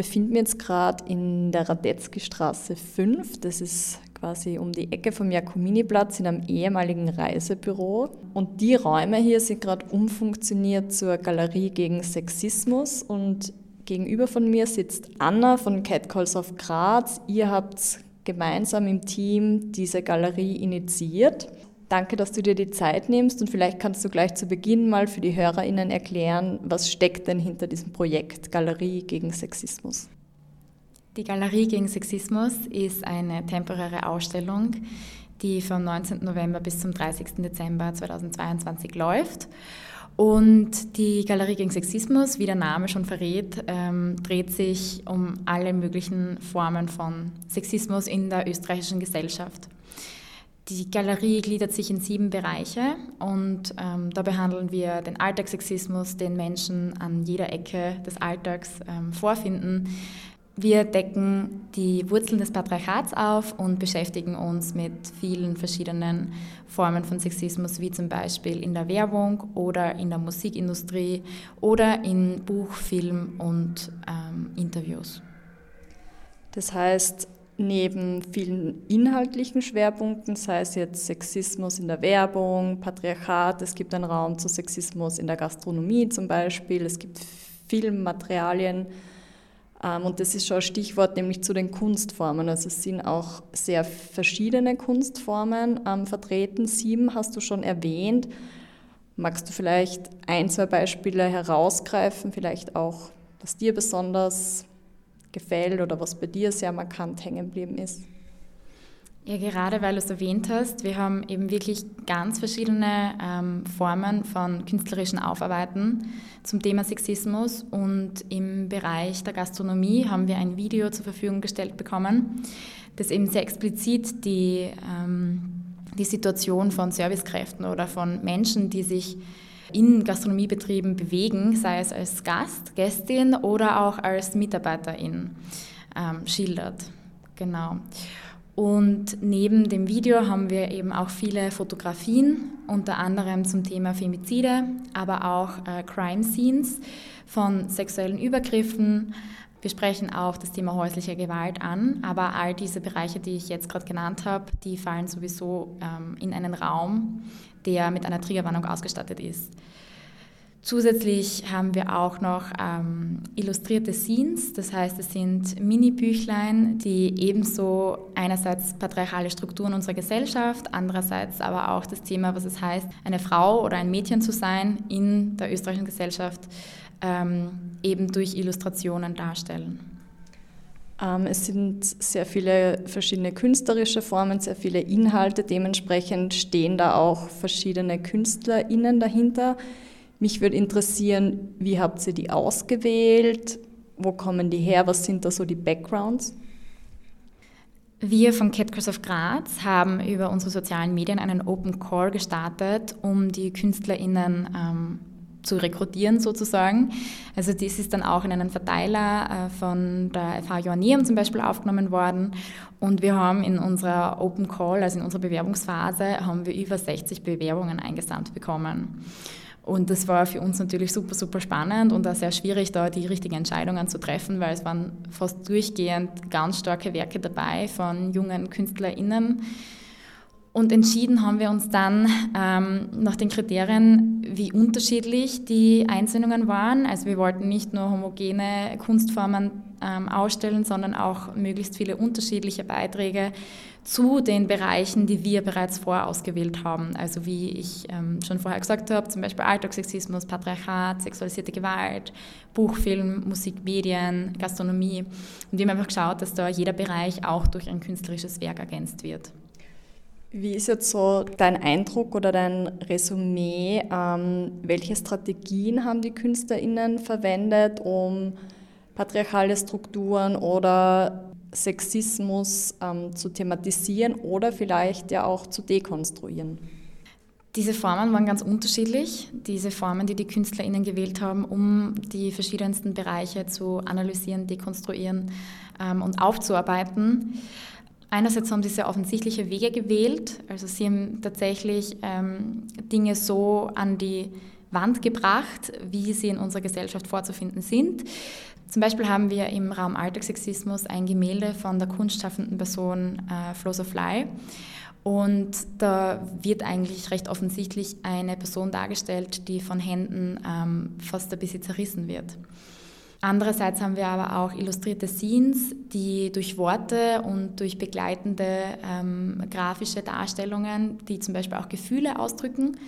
befinden jetzt gerade in der Radetzky-Straße 5. Das ist quasi um die Ecke vom Jakomini-Platz in einem ehemaligen Reisebüro. Und die Räume hier sind gerade umfunktioniert zur Galerie gegen Sexismus. Und gegenüber von mir sitzt Anna von Cat Calls of Graz. Ihr habt gemeinsam im Team diese Galerie initiiert. Danke, dass du dir die Zeit nimmst und vielleicht kannst du gleich zu Beginn mal für die HörerInnen erklären, was steckt denn hinter diesem Projekt Galerie gegen Sexismus? Die Galerie gegen Sexismus ist eine temporäre Ausstellung, die vom 19. November bis zum 30. Dezember 2022 läuft. Und die Galerie gegen Sexismus, wie der Name schon verrät, ähm, dreht sich um alle möglichen Formen von Sexismus in der österreichischen Gesellschaft. Die Galerie gliedert sich in sieben Bereiche und ähm, da behandeln wir den Alltagssexismus, den Menschen an jeder Ecke des Alltags ähm, vorfinden. Wir decken die Wurzeln des Patriarchats auf und beschäftigen uns mit vielen verschiedenen Formen von Sexismus, wie zum Beispiel in der Werbung oder in der Musikindustrie oder in Buch, Film und ähm, Interviews. Das heißt, neben vielen inhaltlichen Schwerpunkten, sei es jetzt Sexismus in der Werbung, Patriarchat, es gibt einen Raum zu Sexismus in der Gastronomie zum Beispiel, es gibt Filmmaterialien ähm, und das ist schon ein Stichwort, nämlich zu den Kunstformen. Also es sind auch sehr verschiedene Kunstformen ähm, vertreten. Sieben hast du schon erwähnt. Magst du vielleicht ein, zwei Beispiele herausgreifen, vielleicht auch, was dir besonders gefällt oder was bei dir sehr markant hängen geblieben ist? Ja, gerade weil du es erwähnt hast, wir haben eben wirklich ganz verschiedene ähm, Formen von künstlerischen Aufarbeiten zum Thema Sexismus und im Bereich der Gastronomie haben wir ein Video zur Verfügung gestellt bekommen, das eben sehr explizit die, ähm, die Situation von Servicekräften oder von Menschen, die sich in Gastronomiebetrieben bewegen, sei es als Gast, Gästin oder auch als Mitarbeiterin, ähm, schildert. Genau. Und neben dem Video haben wir eben auch viele Fotografien, unter anderem zum Thema Femizide, aber auch äh, Crime Scenes von sexuellen Übergriffen. Wir sprechen auch das Thema häusliche Gewalt an, aber all diese Bereiche, die ich jetzt gerade genannt habe, die fallen sowieso ähm, in einen Raum, der mit einer Triggerwarnung ausgestattet ist. Zusätzlich haben wir auch noch ähm, illustrierte Scenes, das heißt, es sind Mini-Büchlein, die ebenso einerseits patriarchale Strukturen unserer Gesellschaft, andererseits aber auch das Thema, was es heißt, eine Frau oder ein Mädchen zu sein in der österreichischen Gesellschaft, ähm, eben durch Illustrationen darstellen. Ähm, es sind sehr viele verschiedene künstlerische Formen, sehr viele Inhalte, dementsprechend stehen da auch verschiedene KünstlerInnen dahinter. Mich würde interessieren, wie habt ihr die ausgewählt? Wo kommen die her? Was sind da so die Backgrounds? Wir von Catcross of Graz haben über unsere sozialen Medien einen Open Call gestartet, um die KünstlerInnen ähm, zu rekrutieren sozusagen. Also dies ist dann auch in einen Verteiler äh, von der FH Joanneum zum Beispiel aufgenommen worden und wir haben in unserer Open Call, also in unserer Bewerbungsphase, haben wir über 60 Bewerbungen eingesamt bekommen. Und das war für uns natürlich super, super spannend und auch sehr schwierig, da die richtigen Entscheidungen zu treffen, weil es waren fast durchgehend ganz starke Werke dabei von jungen KünstlerInnen. Und entschieden haben wir uns dann ähm, nach den Kriterien, wie unterschiedlich die Einsendungen waren. Also wir wollten nicht nur homogene Kunstformen ähm, ausstellen, sondern auch möglichst viele unterschiedliche Beiträge zu den Bereichen, die wir bereits vorausgewählt haben. Also wie ich ähm, schon vorher gesagt habe, zum Beispiel Alltagssexismus, Patriarchat, sexualisierte Gewalt, Buchfilm, Musik, Medien, Gastronomie. Und wir haben einfach geschaut, dass da jeder Bereich auch durch ein künstlerisches Werk ergänzt wird. Wie ist jetzt so dein Eindruck oder dein Resümee? Ähm, welche Strategien haben die KünstlerInnen verwendet, um patriarchale Strukturen oder Sexismus ähm, zu thematisieren oder vielleicht ja auch zu dekonstruieren? Diese Formen waren ganz unterschiedlich. Diese Formen, die die KünstlerInnen gewählt haben, um die verschiedensten Bereiche zu analysieren, dekonstruieren ähm, und aufzuarbeiten. Einerseits haben sie sehr offensichtliche Wege gewählt. Also sie haben tatsächlich ähm, Dinge so an die Wand gebracht, wie sie in unserer Gesellschaft vorzufinden sind. Zum Beispiel haben wir im Raum Alltagssexismus ein Gemälde von der kunstschaffenden Person äh, Flo Fly. Und da wird eigentlich recht offensichtlich eine Person dargestellt, die von Händen ähm, fast ein bisschen zerrissen wird. Andererseits haben wir aber auch illustrierte Scenes, die durch Worte und durch begleitende ähm, grafische Darstellungen, die zum Beispiel auch Gefühle ausdrücken,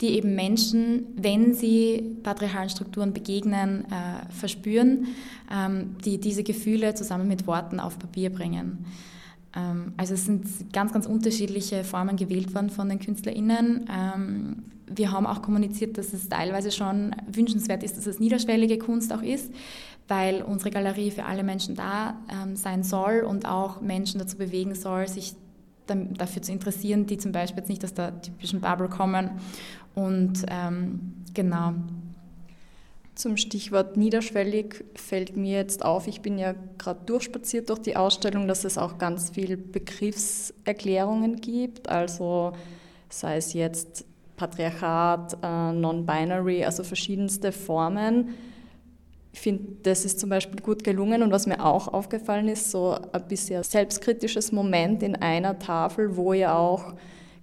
die eben Menschen, wenn sie patriarchalen Strukturen begegnen, äh, verspüren, ähm, die diese Gefühle zusammen mit Worten auf Papier bringen. Ähm, also es sind ganz, ganz unterschiedliche Formen gewählt worden von den KünstlerInnen. Ähm, wir haben auch kommuniziert, dass es teilweise schon wünschenswert ist, dass es niederschwellige Kunst auch ist, weil unsere Galerie für alle Menschen da ähm, sein soll und auch Menschen dazu bewegen soll, sich dafür zu interessieren, die zum Beispiel jetzt nicht aus der typischen Bubble kommen. Und ähm, genau. Zum Stichwort niederschwellig fällt mir jetzt auf, ich bin ja gerade durchspaziert durch die Ausstellung, dass es auch ganz viel Begriffserklärungen gibt, also sei es jetzt Patriarchat, äh, Non-Binary, also verschiedenste Formen. Ich finde, das ist zum Beispiel gut gelungen und was mir auch aufgefallen ist, so ein bisschen selbstkritisches Moment in einer Tafel, wo ihr auch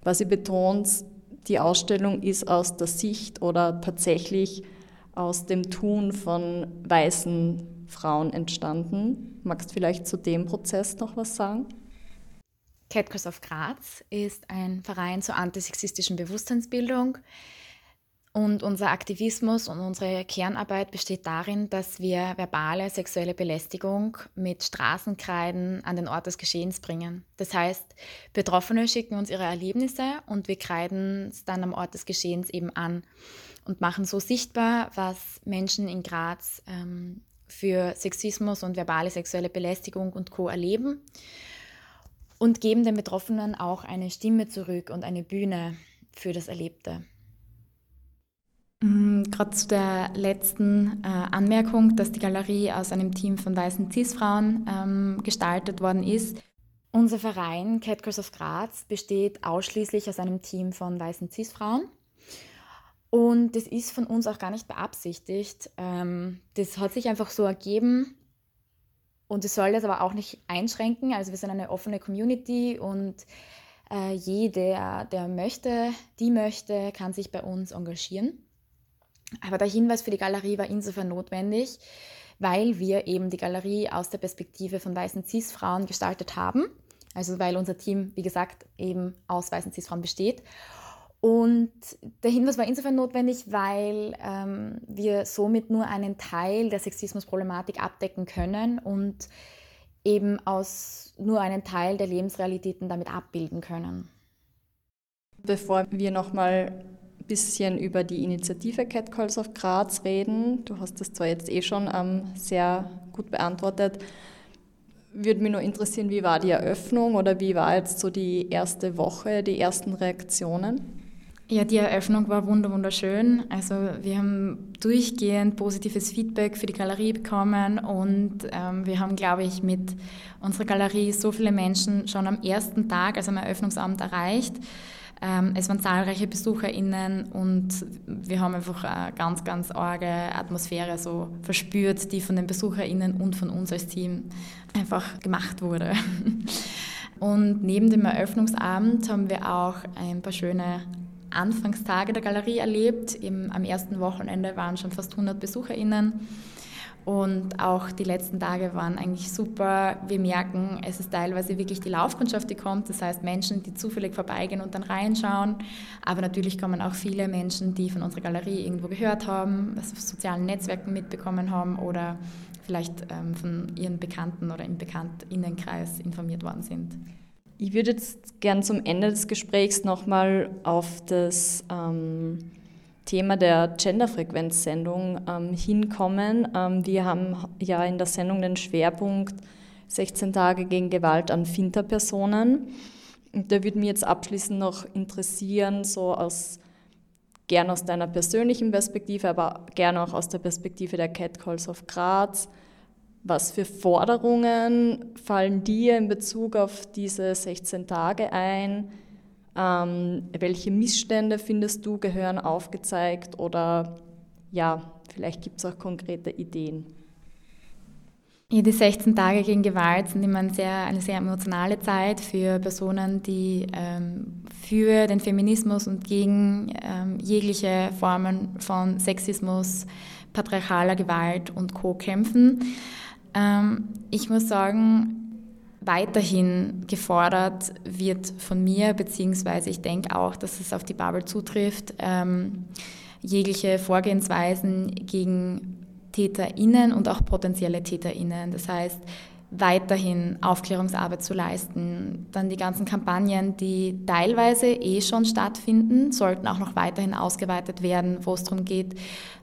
quasi betont, die Ausstellung ist aus der Sicht oder tatsächlich aus dem Tun von weißen Frauen entstanden. Magst vielleicht zu dem Prozess noch was sagen? Catcalls of Graz ist ein Verein zur antisexistischen Bewusstseinsbildung. Und unser Aktivismus und unsere Kernarbeit besteht darin, dass wir verbale sexuelle Belästigung mit Straßenkreiden an den Ort des Geschehens bringen. Das heißt, Betroffene schicken uns ihre Erlebnisse und wir kreiden es dann am Ort des Geschehens eben an und machen so sichtbar, was Menschen in Graz ähm, für Sexismus und verbale sexuelle Belästigung und Co. erleben und geben den Betroffenen auch eine Stimme zurück und eine Bühne für das Erlebte. Mm, Gerade zu der letzten äh, Anmerkung, dass die Galerie aus einem Team von weißen Cis-Frauen ähm, gestaltet worden ist. Unser Verein Cat of Graz besteht ausschließlich aus einem Team von weißen Cis-Frauen. Und das ist von uns auch gar nicht beabsichtigt. Ähm, das hat sich einfach so ergeben und es soll das aber auch nicht einschränken. Also wir sind eine offene Community und äh, jeder, der möchte, die möchte, kann sich bei uns engagieren. Aber der Hinweis für die Galerie war insofern notwendig, weil wir eben die Galerie aus der Perspektive von weißen Cis-Frauen gestaltet haben. Also weil unser Team, wie gesagt, eben aus weißen Cis-Frauen besteht. Und der Hinweis war insofern notwendig, weil ähm, wir somit nur einen Teil der Sexismusproblematik abdecken können und eben aus nur einen Teil der Lebensrealitäten damit abbilden können. Bevor wir nochmal bisschen über die Initiative Cat Calls of Graz reden, du hast das zwar jetzt eh schon ähm, sehr gut beantwortet, würde mich nur interessieren, wie war die Eröffnung oder wie war jetzt so die erste Woche, die ersten Reaktionen? Ja, die Eröffnung war wunderschön. Also wir haben durchgehend positives Feedback für die Galerie bekommen und ähm, wir haben, glaube ich, mit unserer Galerie so viele Menschen schon am ersten Tag, also am Eröffnungsabend erreicht. Ähm, es waren zahlreiche BesucherInnen und wir haben einfach eine ganz, ganz arge Atmosphäre so verspürt, die von den BesucherInnen und von uns als Team einfach gemacht wurde. Und neben dem Eröffnungsabend haben wir auch ein paar schöne Anfangstage der Galerie erlebt. Im, am ersten Wochenende waren schon fast 100 BesucherInnen. Und auch die letzten Tage waren eigentlich super. Wir merken, es ist teilweise wirklich die Laufkundschaft, die kommt. Das heißt Menschen, die zufällig vorbeigehen und dann reinschauen. Aber natürlich kommen auch viele Menschen, die von unserer Galerie irgendwo gehört haben, was auf sozialen Netzwerken mitbekommen haben oder vielleicht ähm, von ihren Bekannten oder im Bekanntinnenkreis informiert worden sind. Ich würde jetzt gern zum Ende des Gesprächs nochmal auf das ähm, Thema der Genderfrequenzsendung ähm, hinkommen. Ähm, wir haben ja in der Sendung den Schwerpunkt 16 Tage gegen Gewalt an Finterpersonen. Und da würde mich jetzt abschließend noch interessieren, so aus gern aus deiner persönlichen Perspektive, aber gerne auch aus der Perspektive der Catcalls of Graz. Was für Forderungen fallen dir in Bezug auf diese 16 Tage ein? Ähm, welche Missstände findest du gehören aufgezeigt oder ja, vielleicht gibt es auch konkrete Ideen? Ja, die 16 Tage gegen Gewalt sind immer eine sehr, eine sehr emotionale Zeit für Personen, die ähm, für den Feminismus und gegen ähm, jegliche Formen von Sexismus, patriarchaler Gewalt und Co. kämpfen. Ähm, ich muss sagen, weiterhin gefordert wird von mir, beziehungsweise ich denke auch, dass es auf die Bubble zutrifft, ähm, jegliche Vorgehensweisen gegen TäterInnen und auch potenzielle TäterInnen. Das heißt, weiterhin Aufklärungsarbeit zu leisten. Dann die ganzen Kampagnen, die teilweise eh schon stattfinden, sollten auch noch weiterhin ausgeweitet werden, wo es darum geht,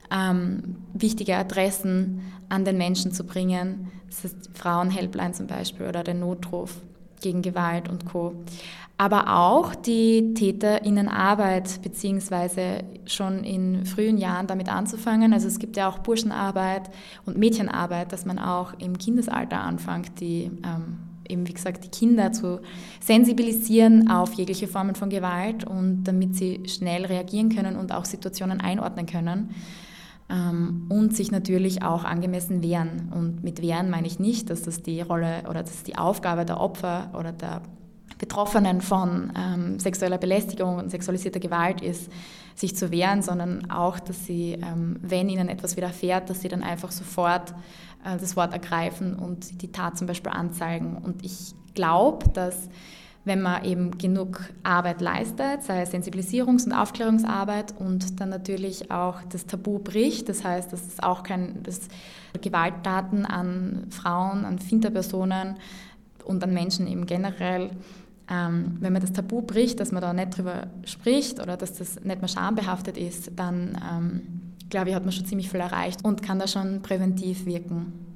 ähm, wichtige Adressen an den Menschen zu bringen. Das ist Frauenhelpline zum Beispiel oder der Notruf gegen Gewalt und Co aber auch die TäterInnenarbeit, beziehungsweise schon in frühen Jahren damit anzufangen. Also es gibt ja auch Burschenarbeit und Mädchenarbeit, dass man auch im Kindesalter anfängt, die ähm, eben wie gesagt die Kinder zu sensibilisieren auf jegliche Formen von Gewalt und damit sie schnell reagieren können und auch Situationen einordnen können. Ähm, und sich natürlich auch angemessen wehren. Und mit wehren meine ich nicht, dass das die Rolle oder das die Aufgabe der Opfer oder der Betroffenen von ähm, sexueller Belästigung und sexualisierter Gewalt ist, sich zu wehren, sondern auch, dass sie, ähm, wenn ihnen etwas widerfährt, dass sie dann einfach sofort äh, das Wort ergreifen und die Tat zum Beispiel anzeigen. Und ich glaube, dass wenn man eben genug Arbeit leistet, sei es Sensibilisierungs- und Aufklärungsarbeit und dann natürlich auch das Tabu bricht, das heißt, dass es auch kein dass Gewalttaten an Frauen, an Finterpersonen und an Menschen eben generell ähm, wenn man das Tabu bricht, dass man da nicht drüber spricht oder dass das nicht mehr schambehaftet ist, dann ähm, glaube ich, hat man schon ziemlich viel erreicht und kann da schon präventiv wirken.